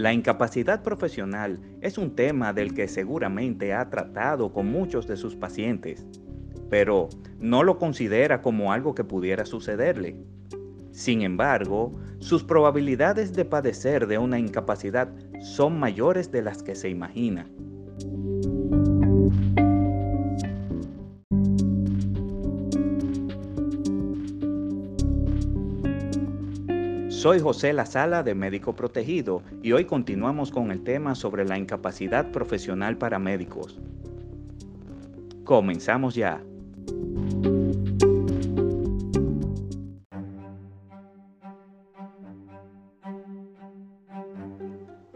La incapacidad profesional es un tema del que seguramente ha tratado con muchos de sus pacientes, pero no lo considera como algo que pudiera sucederle. Sin embargo, sus probabilidades de padecer de una incapacidad son mayores de las que se imagina. Soy José La Sala de Médico Protegido y hoy continuamos con el tema sobre la incapacidad profesional para médicos. Comenzamos ya.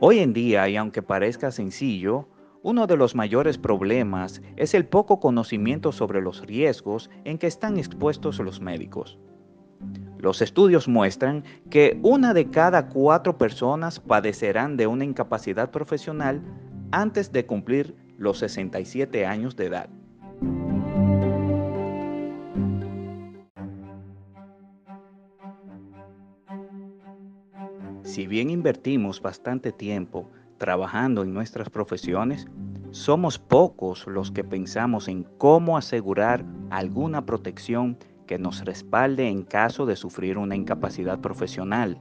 Hoy en día, y aunque parezca sencillo, uno de los mayores problemas es el poco conocimiento sobre los riesgos en que están expuestos los médicos. Los estudios muestran que una de cada cuatro personas padecerán de una incapacidad profesional antes de cumplir los 67 años de edad. Si bien invertimos bastante tiempo trabajando en nuestras profesiones, somos pocos los que pensamos en cómo asegurar alguna protección que nos respalde en caso de sufrir una incapacidad profesional.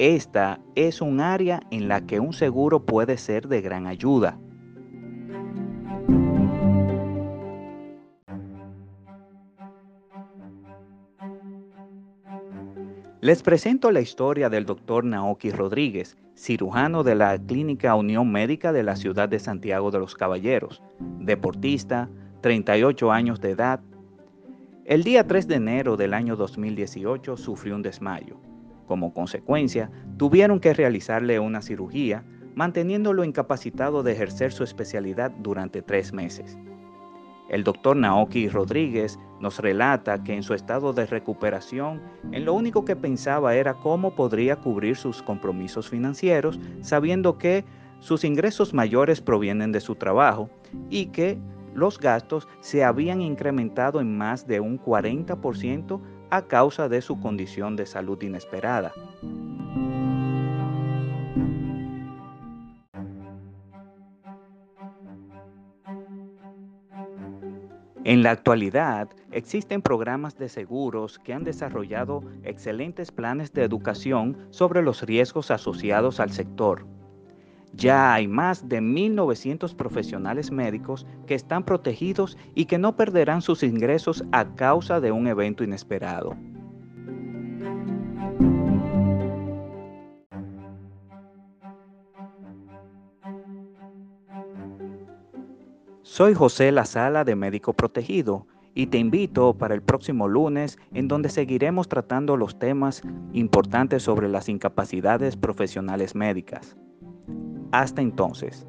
Esta es un área en la que un seguro puede ser de gran ayuda. Les presento la historia del doctor Naoki Rodríguez, cirujano de la Clínica Unión Médica de la ciudad de Santiago de los Caballeros, deportista, 38 años de edad, el día 3 de enero del año 2018 sufrió un desmayo. Como consecuencia, tuvieron que realizarle una cirugía, manteniéndolo incapacitado de ejercer su especialidad durante tres meses. El doctor Naoki Rodríguez nos relata que en su estado de recuperación, en lo único que pensaba era cómo podría cubrir sus compromisos financieros, sabiendo que sus ingresos mayores provienen de su trabajo y que los gastos se habían incrementado en más de un 40% a causa de su condición de salud inesperada. En la actualidad existen programas de seguros que han desarrollado excelentes planes de educación sobre los riesgos asociados al sector ya hay más de 1.900 profesionales médicos que están protegidos y que no perderán sus ingresos a causa de un evento inesperado. Soy José La Sala de Médico Protegido y te invito para el próximo lunes en donde seguiremos tratando los temas importantes sobre las incapacidades profesionales médicas. Hasta entonces.